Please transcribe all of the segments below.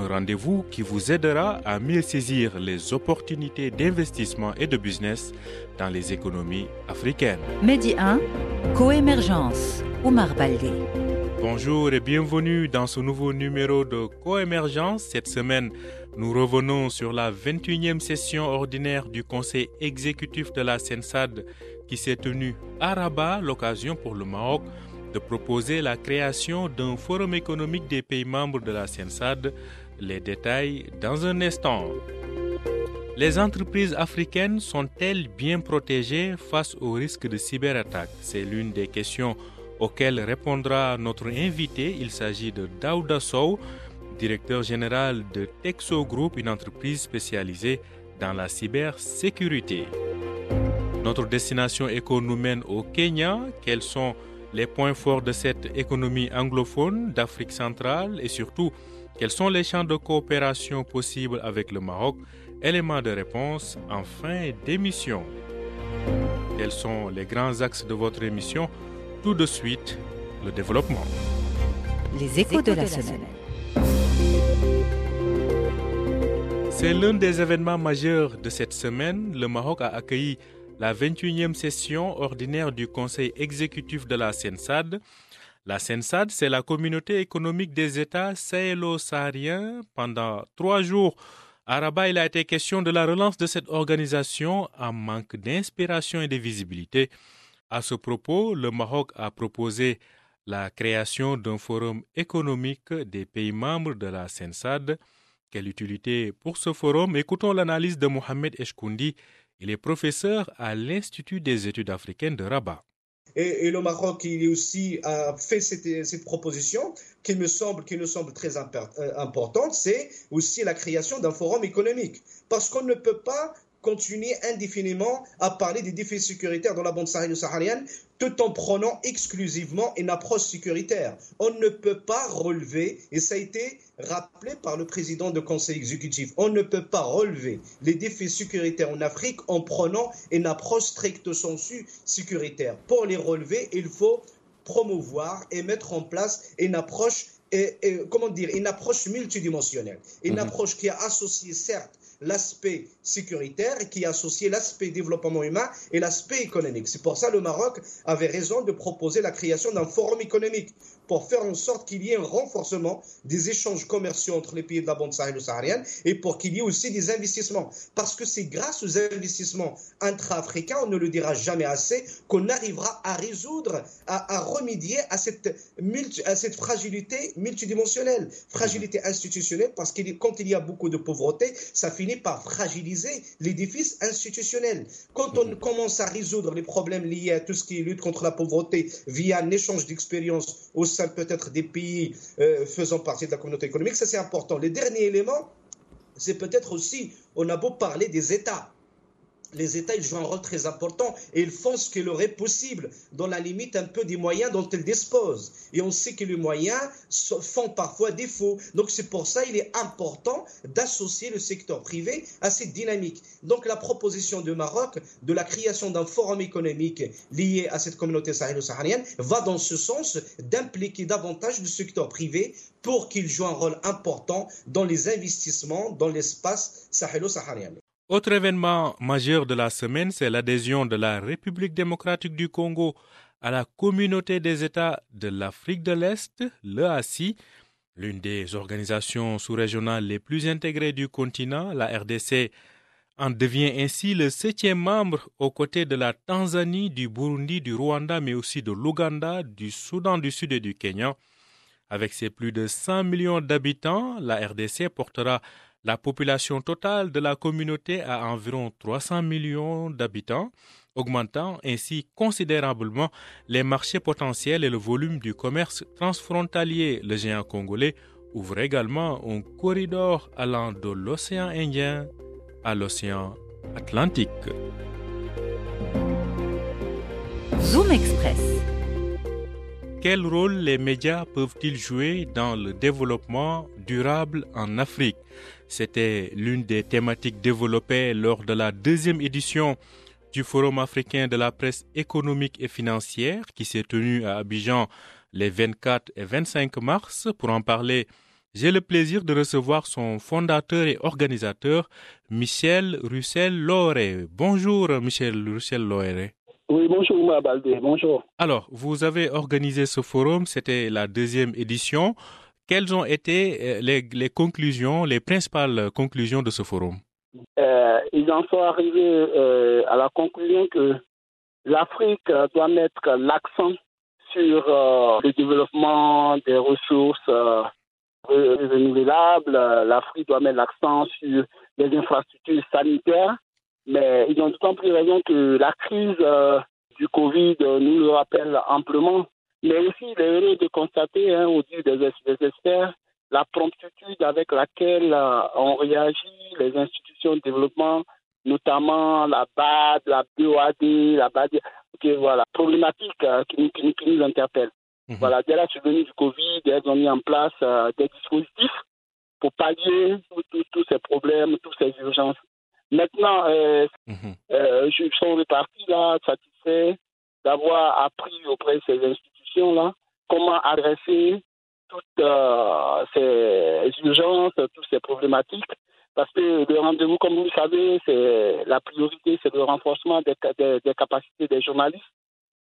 un rendez-vous qui vous aidera à mieux saisir les opportunités d'investissement et de business dans les économies africaines. Medi 1, Coémergence, Omar Baldé. Bonjour et bienvenue dans ce nouveau numéro de Coémergence. Cette semaine, nous revenons sur la 21e session ordinaire du Conseil exécutif de la SENSAD qui s'est tenue à Rabat, l'occasion pour le Maroc de proposer la création d'un forum économique des pays membres de la SENSAD. Les détails dans un instant. Les entreprises africaines sont-elles bien protégées face au risque de cyberattaque? C'est l'une des questions auxquelles répondra notre invité. Il s'agit de Daouda Sow, directeur général de Texo Group, une entreprise spécialisée dans la cybersécurité. Notre destination éco nous mène au Kenya. Quels sont les points forts de cette économie anglophone d'Afrique centrale et surtout quels sont les champs de coopération possibles avec le Maroc? Éléments de réponse en fin d'émission. Quels sont les grands axes de votre émission? Tout de suite, le développement. Les échos de la semaine. C'est l'un des événements majeurs de cette semaine. Le Maroc a accueilli la 21e session ordinaire du Conseil exécutif de la SENSAD. La SENSAD, c'est la communauté économique des États sahélo-sahariens. Pendant trois jours, à Rabat, il a été question de la relance de cette organisation en manque d'inspiration et de visibilité. À ce propos, le Maroc a proposé la création d'un forum économique des pays membres de la SENSAD. Quelle utilité pour ce forum? Écoutons l'analyse de Mohamed Eshkoundi. Il est professeur à l'Institut des études africaines de Rabat. Et, le Maroc, il aussi a fait cette, proposition qui me semble, semble très importante, c'est aussi la création d'un forum économique. Parce qu'on ne peut pas continuer indéfiniment à parler des défis sécuritaires dans la bande saharienne tout en prenant exclusivement une approche sécuritaire. On ne peut pas relever, et ça a été rappelé par le président du conseil exécutif, on ne peut pas relever les défis sécuritaires en Afrique en prenant une approche stricto sensu sécuritaire. Pour les relever, il faut promouvoir et mettre en place une approche, et, et, comment dire, une approche multidimensionnelle, une mmh. approche qui a associé certes l'aspect sécuritaire qui associé l'aspect développement humain et l'aspect économique. C'est pour ça que le Maroc avait raison de proposer la création d'un forum économique pour faire en sorte qu'il y ait un renforcement des échanges commerciaux entre les pays de la bande sahélo-saharienne et pour qu'il y ait aussi des investissements. Parce que c'est grâce aux investissements intra-africains, on ne le dira jamais assez, qu'on arrivera à résoudre, à, remédier à cette, multi, à cette fragilité multidimensionnelle, fragilité institutionnelle, parce que quand il y a beaucoup de pauvreté, ça finit par fragiliser l'édifice institutionnel. Quand on commence à résoudre les problèmes liés à tout ce qui est lutte contre la pauvreté via un échange d'expériences au sein peut-être des pays euh, faisant partie de la communauté économique, ça c'est important. Le dernier élément, c'est peut-être aussi, on a beau parler des États les États jouent un rôle très important et ils font ce qu'il leur est possible dans la limite un peu des moyens dont ils disposent. Et on sait que les moyens font parfois défaut. Donc c'est pour ça il est important d'associer le secteur privé à cette dynamique. Donc la proposition du Maroc de la création d'un forum économique lié à cette communauté sahélo-saharienne va dans ce sens d'impliquer davantage le secteur privé pour qu'il joue un rôle important dans les investissements dans l'espace sahélo-saharien. Autre événement majeur de la semaine, c'est l'adhésion de la République démocratique du Congo à la communauté des États de l'Afrique de l'Est, l'EACI, l'une des organisations sous-régionales les plus intégrées du continent. La RDC en devient ainsi le septième membre aux côtés de la Tanzanie, du Burundi, du Rwanda, mais aussi de l'Ouganda, du Soudan du Sud et du Kenya. Avec ses plus de 100 millions d'habitants, la RDC portera la population totale de la communauté a environ 300 millions d'habitants, augmentant ainsi considérablement les marchés potentiels et le volume du commerce transfrontalier. Le géant congolais ouvre également un corridor allant de l'océan Indien à l'océan Atlantique. Zoom Express. Quel rôle les médias peuvent-ils jouer dans le développement durable en Afrique? C'était l'une des thématiques développées lors de la deuxième édition du Forum africain de la presse économique et financière qui s'est tenu à Abidjan les 24 et 25 mars. Pour en parler, j'ai le plaisir de recevoir son fondateur et organisateur, Michel Russell-Loré. Bonjour, Michel Russell-Loré. Oui, bonjour, Baldé. Bonjour. Alors, vous avez organisé ce forum, c'était la deuxième édition. Quelles ont été euh, les, conclusions, les principales conclusions de ce forum? Euh, Ils en sont arrivés euh, à la conclusion que l'Afrique doit mettre l'accent sur euh, le développement des ressources euh, renouvelables. L'Afrique doit mettre l'accent sur les infrastructures sanitaires. Mais ils ont d'autant plus raison que la crise euh, du Covid nous le rappelle amplement. Mais aussi, il est heureux de constater, hein, au vu des, experts, la promptitude avec laquelle ont réagi les institutions de développement, notamment la BAD, la BOAD, la BAD, okay, voilà, problématiques qui, qui, qui, nous interpellent. Mmh. Voilà, dès la survenue du Covid, elles ont mis en place euh, des dispositifs pour pallier tous ces problèmes, toutes ces urgences. Maintenant, euh, mmh. euh, je suis reparti là, satisfait d'avoir appris auprès de ces institutions-là comment adresser toutes euh, ces urgences, toutes ces problématiques. Parce que le rendez-vous, comme vous le savez, c'est la priorité, c'est le renforcement des, capacités des journalistes.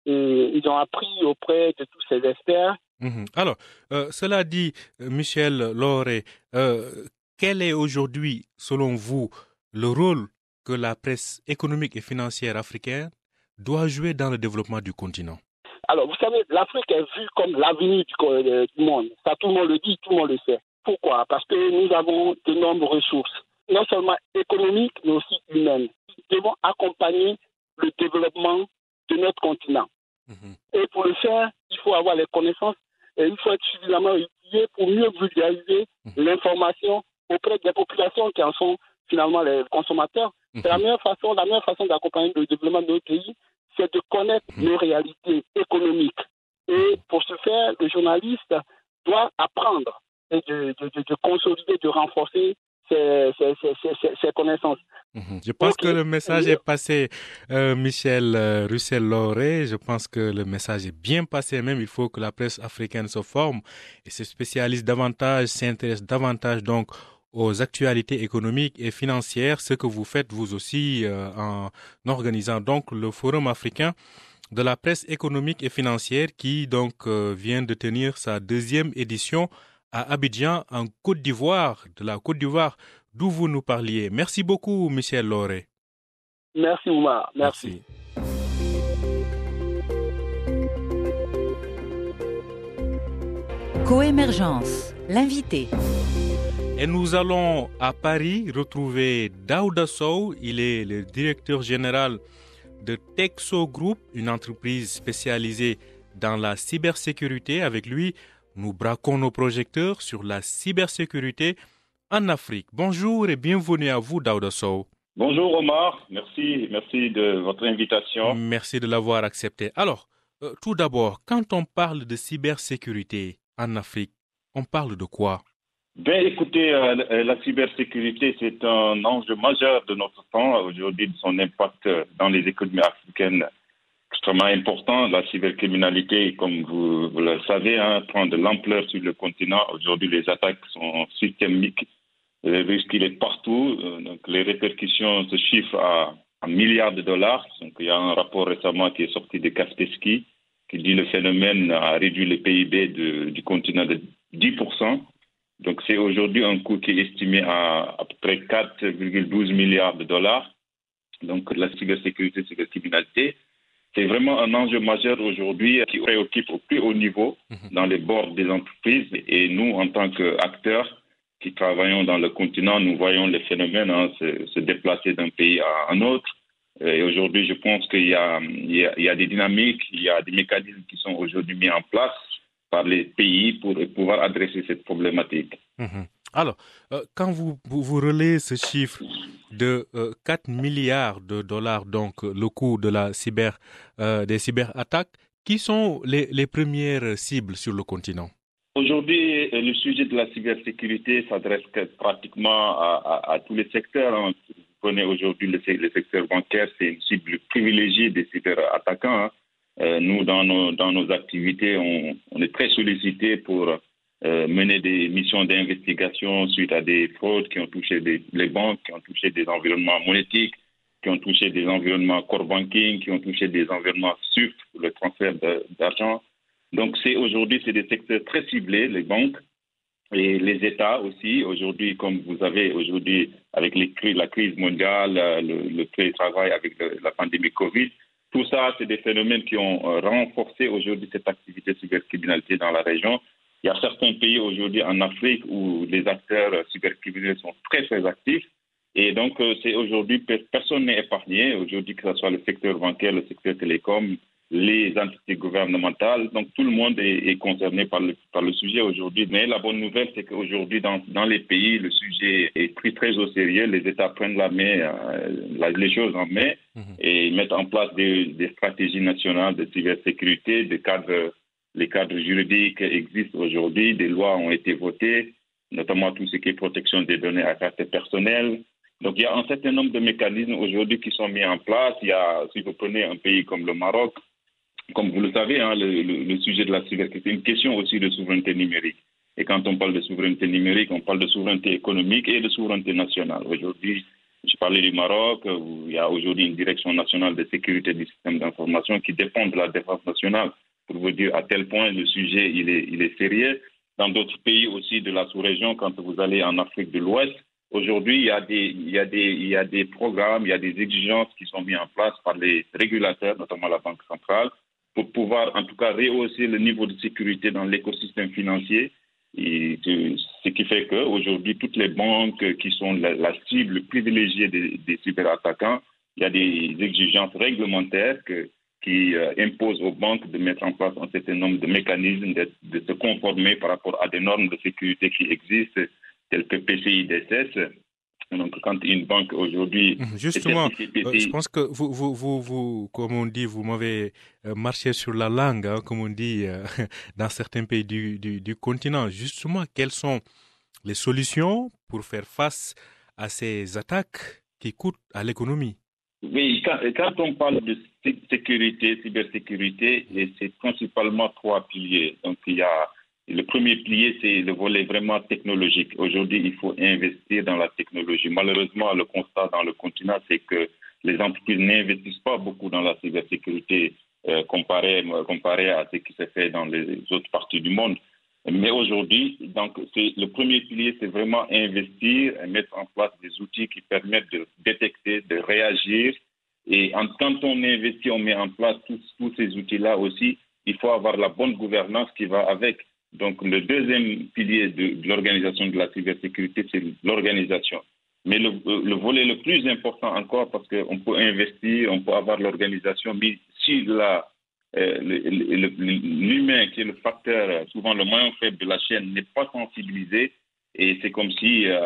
Et ils ont appris auprès de tous ces experts. Mmh. Alors, euh, cela dit, Michel Lauré, euh, quel est aujourd'hui, selon vous, le rôle que la presse économique et financière africaine doit jouer dans le développement du continent alors, vous savez, l'Afrique est vue comme l'avenir du, du, monde. Ça, tout le monde le dit, tout le monde le sait. Pourquoi? Parce que nous avons de nombreuses ressources, non seulement économiques, mais aussi humaines. Nous devons accompagner le développement de notre continent. Mmh. Et pour le faire, il faut avoir les connaissances et il faut être suffisamment outillé pour mieux vulgariser mmh. l'information auprès des populations qui en sont finalement les consommateurs. Mmh. La meilleure façon, la meilleure façon d'accompagner le développement de notre pays, c'est de connaître nos réalités économiques. Et pour ce faire, le journaliste doit apprendre et de, de, de, de consolider, de renforcer ses, ses, ses, ses connaissances. Mmh. Je pense okay. que le message est passé, euh, Michel euh, Russell-Loré. Je pense que le message est bien passé. Même il faut que la presse africaine se forme et se spécialise davantage, s'intéresse davantage donc aux actualités économiques et financières, ce que vous faites vous aussi euh, en organisant donc le Forum africain de la presse économique et financière qui donc euh, vient de tenir sa deuxième édition à Abidjan en Côte d'Ivoire, de la Côte d'Ivoire d'où vous nous parliez. Merci beaucoup, Michel Lauré. Merci, Oumar. Merci. Merci. Coémergence, l'invité. Et nous allons à Paris retrouver Daouda Sow. Il est le directeur général de Texo Group, une entreprise spécialisée dans la cybersécurité. Avec lui, nous braquons nos projecteurs sur la cybersécurité en Afrique. Bonjour et bienvenue à vous, Daouda Sow. Bonjour Omar, merci, merci de votre invitation. Merci de l'avoir accepté. Alors, euh, tout d'abord, quand on parle de cybersécurité en Afrique, on parle de quoi? Ben écoutez, euh, la cybersécurité, c'est un enjeu majeur de notre temps, aujourd'hui, son impact dans les économies africaines extrêmement important. La cybercriminalité, comme vous, le savez, hein, prend de l'ampleur sur le continent. Aujourd'hui, les attaques sont systémiques. Le risque, il est partout. Donc, les répercussions se chiffrent à, à milliards de dollars. Donc, il y a un rapport récemment qui est sorti de Kaspersky qui dit le phénomène a réduit le PIB du continent de 10%. Donc, c'est aujourd'hui un coût qui est estimé à à peu près 4,12 milliards de dollars. Donc, la cybersécurité, cybercriminalité, c'est vraiment un enjeu majeur aujourd'hui qui préoccupe au plus haut niveau dans les bords des entreprises. Et nous, en tant qu'acteurs qui travaillons dans le continent, nous voyons les phénomènes hein, se, se, déplacer d'un pays à un autre. Et aujourd'hui, je pense qu'il y, y, y, a des dynamiques, il y a des mécanismes qui sont aujourd'hui mis en place par les pays pour pouvoir adresser cette problématique. Mhm. Alors, euh, quand vous, vous, relayez ce chiffre de 4 milliards de dollars, donc le coût de la cyber, des cyberattaques, qui sont les, les premières cibles sur le continent? Aujourd'hui, le sujet de la cybersécurité s'adresse pratiquement à, à, tous les secteurs. Hein. Vous connaissez aujourd'hui le, secteur bancaire, c'est une cible privilégiée des cyberattaquants. Hein. Euh, nous, dans nos, dans nos activités, on, est très sollicités pour euh, mener des missions d'investigation suite à des fraudes qui ont touché les banques, qui ont touché des environnements monétiques, qui ont touché des environnements core banking, qui ont touché des environnements SUF, le transfert d'argent. Donc, c'est aujourd'hui, c'est des secteurs très ciblés, les banques et les États aussi. Aujourd'hui, comme vous avez aujourd'hui, avec la crise mondiale, le, télétravail avec la pandémie Covid, tout ça, c'est des phénomènes qui ont euh, renforcé aujourd'hui cette activité cybercriminalité dans la région. Il y a certains pays aujourd'hui en Afrique où les acteurs cybercriminels sont très, très actifs. Et donc, euh, c'est aujourd'hui, personne n'est épargné. Aujourd'hui, que ce soit le secteur bancaire, le secteur télécom, les entités gouvernementales. Donc tout le monde est, concerné par le, par le sujet aujourd'hui. Mais la bonne nouvelle, c'est qu'aujourd'hui, dans, dans les pays, le sujet est pris très au sérieux. Les États prennent la main, euh, les choses en main mhm. et mettent en place des, des, stratégies nationales de cybersécurité, des cadres, les cadres juridiques existent aujourd'hui, des lois ont été votées, notamment tout ce qui est protection des données à caractère personnel. Donc il y a un certain nombre de mécanismes aujourd'hui qui sont mis en place. Il y a, si vous prenez un pays comme le Maroc, comme vous le savez, hein, le, sujet de la cybersécurité, c'est une question aussi de souveraineté numérique. Et quand on parle de souveraineté numérique, on parle de souveraineté économique et de souveraineté nationale. Aujourd'hui, je parlais du Maroc, où il y a aujourd'hui une direction nationale de sécurité du système d'information qui dépend de la défense nationale. Pour vous dire à tel point le sujet il est, il est sérieux. Dans d'autres pays aussi de la sous-région, quand vous allez en Afrique de l'Ouest, aujourd'hui il y, a des, il, y a des, il y a des programmes, il y a des exigences qui sont mises en place par les régulateurs, notamment la Banque centrale, pour pouvoir en tout cas rehausser le niveau de sécurité dans l'écosystème financier. Et ce qui fait qu'aujourd'hui, toutes les banques qui sont la, cible privilégiée des, cyberattaquants, il y a des exigences réglementaires qui euh, imposent aux banques de mettre en place un certain nombre de mécanismes, de, de se conformer par rapport à des normes de sécurité qui existent, telles que PCI DSS, donc, quand une banque aujourd'hui. Mmh, justement, euh, je pense que vous, vous, vous, vous, comme on dit, vous m'avez euh, marché sur la langue, hein, comme on dit euh, dans certains pays du, du, du, continent. Justement, quelles sont les solutions pour faire face à ces attaques qui coûtent à l'économie? Oui, quand, quand, on parle de sécurité, cybersécurité, c'est principalement trois piliers. Donc, il y a le premier pilier, c'est le volet vraiment technologique. Aujourd'hui, il faut investir dans la technologie. Malheureusement, le constat dans le continent, c'est que les entreprises n'investissent pas beaucoup dans la cybersécurité euh, comparé, comparé à ce qui se fait dans les autres parties du monde. Mais aujourd'hui, donc, le premier pilier, c'est vraiment investir et mettre en place des outils qui permettent de détecter, de réagir. Et en, quand on investit, on met en place tous ces outils-là aussi. Il faut avoir la bonne gouvernance qui va avec. Donc, le deuxième pilier de, l'organisation de la cybersécurité, c'est l'organisation. Mais le, le, volet le plus important encore, parce qu'on peut investir, on peut avoir l'organisation, mais si la, euh, l'humain, qui est le facteur, souvent le moins faible de la chaîne, n'est pas sensibilisé, et c'est comme si euh,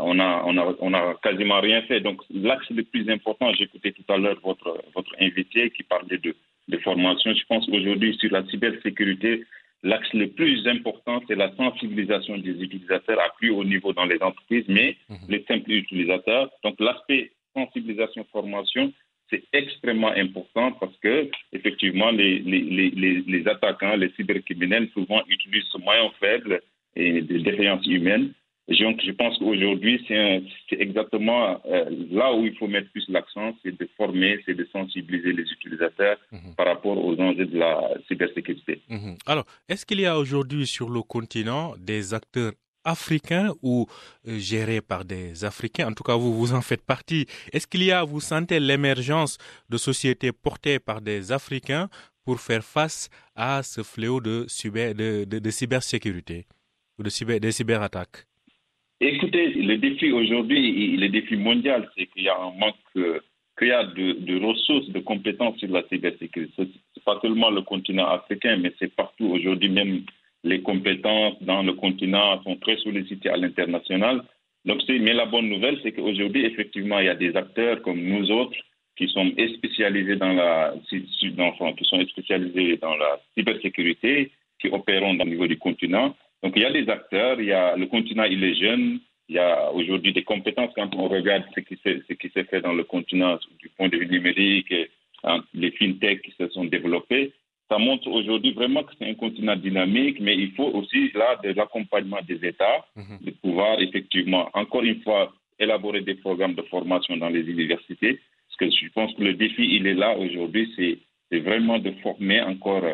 on, a, on, a, on a quasiment rien fait. Donc, l'axe le plus important, écouté tout à l'heure votre, votre invité qui parlait de, de formation. Je pense aujourd'hui sur la cybersécurité, L'axe le plus important, c'est la sensibilisation des utilisateurs à plus haut niveau dans les entreprises, mais mhm. les simples utilisateurs. Donc, l'aspect sensibilisation-formation, c'est extrêmement important parce que, effectivement, les, les, les, les attaquants, les cybercriminels, souvent utilisent ce moyen faible et des défaillances humaines donc, je pense qu'aujourd'hui, c'est exactement euh, là où il faut mettre plus l'accent, c'est de former, c'est de sensibiliser les utilisateurs mhm. par rapport aux enjeux de la cybersécurité. Mhm. Alors, est-ce qu'il y a aujourd'hui sur le continent des acteurs africains ou euh, gérés par des Africains? En tout cas, vous, vous en faites partie. Est-ce qu'il y a, vous sentez l'émergence de sociétés portées par des Africains pour faire face à ce fléau de, cyber, de, de, de cybersécurité ou de cyber, des cyberattaques? Écoutez, le défi aujourd'hui, le défi mondial, c'est qu'il y a un manque, euh, qu'il y a de, ressources, de compétences sur la cybersécurité. pas seulement le continent africain, mais c'est partout aujourd'hui même les compétences dans le continent sont très sollicitées à l'international. Donc, mais la bonne nouvelle, c'est qu'aujourd'hui, effectivement, il y a des acteurs comme nous autres qui sont spécialisés dans la, qui sont spécialisés dans la cybersécurité, qui opèrent au niveau du continent. Donc, il y a des acteurs, il y a, le continent, il est jeune, il y a aujourd'hui des compétences quand on regarde ce qui s'est fait dans le continent du point de vue numérique, hein, les fintechs qui se sont développés. Ça montre aujourd'hui vraiment que c'est un continent dynamique, mais il faut aussi là de l'accompagnement des États, mhm. de pouvoir effectivement, encore une fois, élaborer des programmes de formation dans les universités. Parce que je pense que le défi, il est là aujourd'hui, c'est vraiment de former encore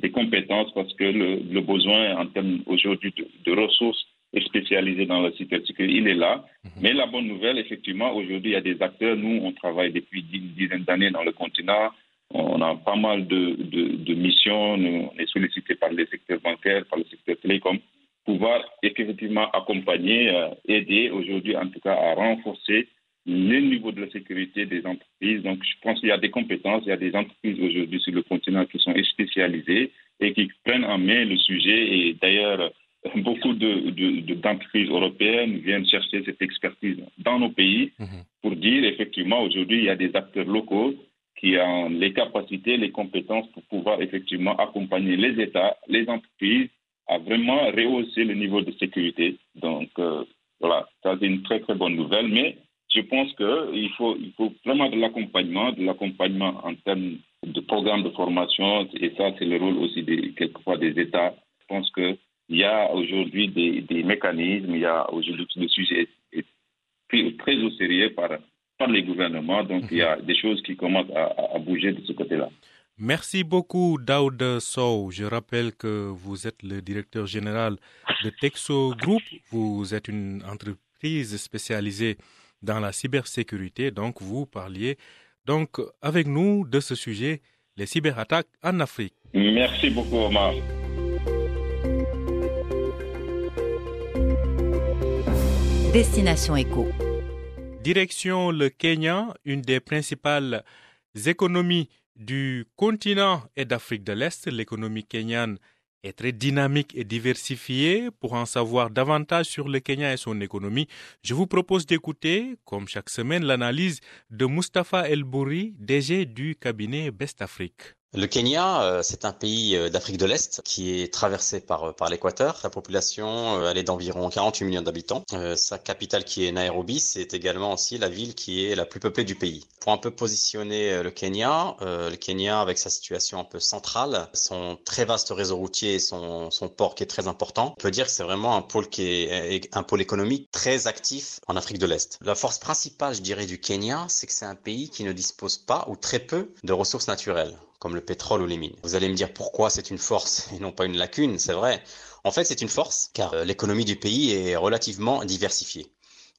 des compétences parce que le, besoin en termes aujourd'hui de, ressources spécialisées dans la cybersécurité, il est là. Mhm. Mais la bonne nouvelle, effectivement, aujourd'hui, il y a des acteurs. Nous, on travaille depuis une dizaine d'années dans le continent. On a pas mal de, de, missions. Nous, on est sollicité par les secteurs bancaires, par le secteur télécom, pouvoir effectivement accompagner, euh, aider aujourd'hui, en tout cas, à renforcer le niveau de la sécurité des entreprises. Donc, je pense qu'il y a des compétences, il y a des entreprises aujourd'hui sur le continent qui sont spécialisées et qui prennent en main le sujet. Et d'ailleurs, beaucoup d'entreprises de, européennes viennent chercher cette expertise dans nos pays mhm. pour dire, effectivement, aujourd'hui, il y a des acteurs locaux qui ont les capacités, les compétences pour pouvoir effectivement accompagner les États, les entreprises à vraiment rehausser le niveau de sécurité. Donc, euh, voilà, ça c'est une très très bonne nouvelle. Mais je pense qu'il faut, vraiment de l'accompagnement, de l'accompagnement en termes de programmes de formation, et ça, c'est le rôle aussi quelquefois des États. Je pense qu'il y a aujourd'hui des, mécanismes, il y a aujourd'hui le sujet est pris très au sérieux par, les gouvernements, donc il y a des choses qui commencent à, à bouger de ce côté-là. Merci beaucoup, Daoud Sow. Je rappelle que vous êtes le directeur général de Texo Group. Vous êtes une entreprise spécialisée dans la cybersécurité. Donc, vous parliez donc avec nous de ce sujet, les cyberattaques en Afrique. Merci beaucoup, Omar. Destination Éco. Direction le Kenya, une des principales économies du continent et d'Afrique de l'Est. L'économie kenyane est très dynamique et diversifiée. Pour en savoir davantage sur le Kenya et son économie, je vous propose d'écouter, comme chaque semaine, l'analyse de Mustapha El Bouri, DG du cabinet Best Afrique. Le Kenya, euh, c'est un pays euh, d'Afrique de l'Est qui est traversé par, euh, par l'équateur. Sa population, elle est d'environ 48 millions d'habitants. Sa capitale qui est Nairobi, c'est également aussi la ville qui est la plus peuplée du pays. Pour un peu positionner le Kenya, le Kenya avec sa situation un peu centrale, son très vaste réseau routier et son, son port qui est très important, on peut dire que c'est vraiment un pôle qui est un pôle économique très actif en Afrique de l'Est. La force principale, je dirais, du Kenya, c'est que c'est un pays qui ne dispose pas ou très peu de ressources naturelles comme le pétrole ou les mines. Vous allez me dire pourquoi c'est une force et non pas une lacune, c'est vrai. En fait, c'est une force car euh, l'économie du pays est relativement diversifiée.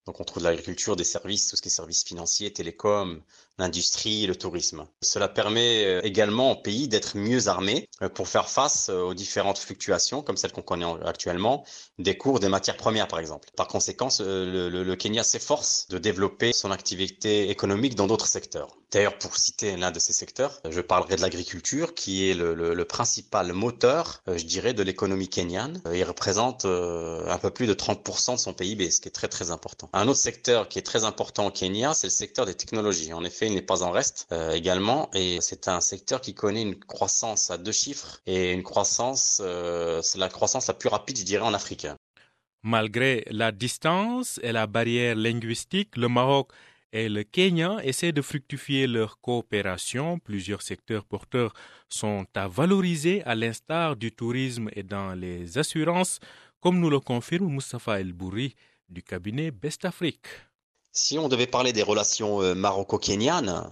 Donc on trouve de l'agriculture, des services, tout ce qui est services financiers, télécoms, l'industrie, le tourisme. Cela permet euh, également au pays d'être mieux armé euh, pour faire face aux différentes fluctuations, comme celles qu'on connaît actuellement, des cours des matières premières par exemple. Par conséquent, le, Kenya s'efforce de développer son activité économique dans d'autres secteurs. D'ailleurs, pour citer l'un de ces secteurs, je parlerai de l'agriculture, qui est le, le, principal moteur, euh, je dirais, de l'économie kenyane. Euh, il représente euh, un peu plus de 30% de son PIB, ce qui est très très important. Un autre secteur qui est très important au Kenya, c'est le secteur des technologies. En effet, n'est pas en reste également, et c'est un secteur qui connaît une croissance à deux chiffres et une croissance, c'est la croissance la plus rapide, je dirais, en Afrique. Malgré la distance et la barrière linguistique, le Maroc et le Kenya essaient de fructifier leur coopération. Plusieurs secteurs porteurs sont à valoriser à l'instar du tourisme et dans les assurances, comme nous le confirme Mustafa El Bouri du cabinet Best Afrique. Si on devait parler des relations euh, maroco-kenyanes,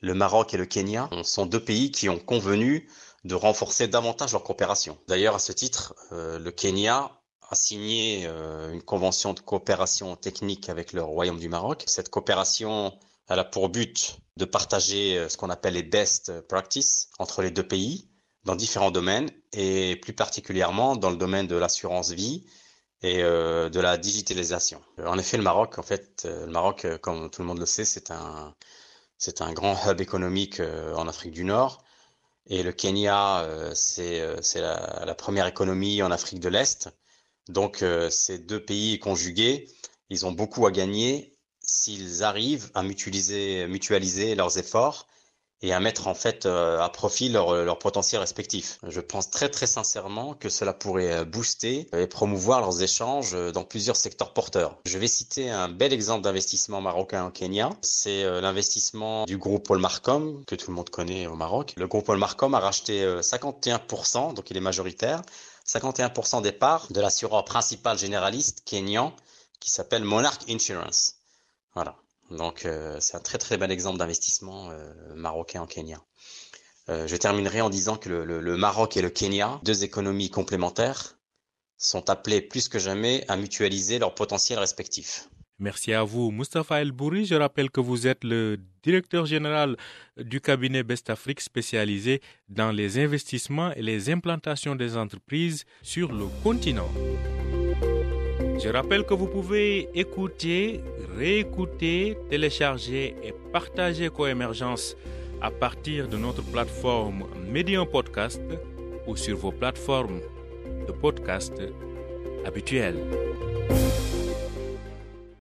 le Maroc et le Kenya sont deux pays qui ont convenu de renforcer davantage leur coopération. D'ailleurs, à ce titre, euh, le Kenya a signé euh, une convention de coopération technique avec le Royaume du Maroc. Cette coopération elle a pour but de partager ce qu'on appelle les best practices entre les deux pays dans différents domaines et plus particulièrement dans le domaine de l'assurance vie et euh, de la digitalisation. En effet, le Maroc, en fait, le Maroc, comme tout le monde le sait, c'est un c'est un grand hub économique en Afrique du Nord Et le Kenya, euh, c'est la, première économie en Afrique de l'Est. Donc ces deux pays conjugués, ils ont beaucoup à gagner s'ils arrivent à mutualiser leurs efforts et à mettre en fait euh, à profit leur, leur potentiel respectif. Je pense très très sincèrement que cela pourrait euh, booster et promouvoir leurs échanges euh, dans plusieurs secteurs porteurs. Je vais citer un bel exemple d'investissement marocain au Kenya. C'est l'investissement du groupe Paul Marcom, que tout le monde connaît au Maroc. Le groupe Paul Marcom a racheté 51%, donc il est majoritaire, 51% des parts de l'assureur principal généraliste kenyan qui s'appelle Monarch Insurance. Voilà. Donc euh, c'est un très très bel exemple d'investissement euh, marocain en Kenya. Euh, je terminerai en disant que le, Maroc et le Kenya, deux économies complémentaires, sont appelés plus que jamais à mutualiser leurs potentiels respectifs. Merci à vous, Mustafa El Bouri. Je rappelle que vous êtes le directeur général du cabinet Best Afrique spécialisé dans les investissements et les implantations des entreprises sur le continent. Je rappelle que vous pouvez écouter, réécouter, télécharger et partager Coémergence à partir de notre plateforme Medium Podcast ou sur vos plateformes de podcast habituelles.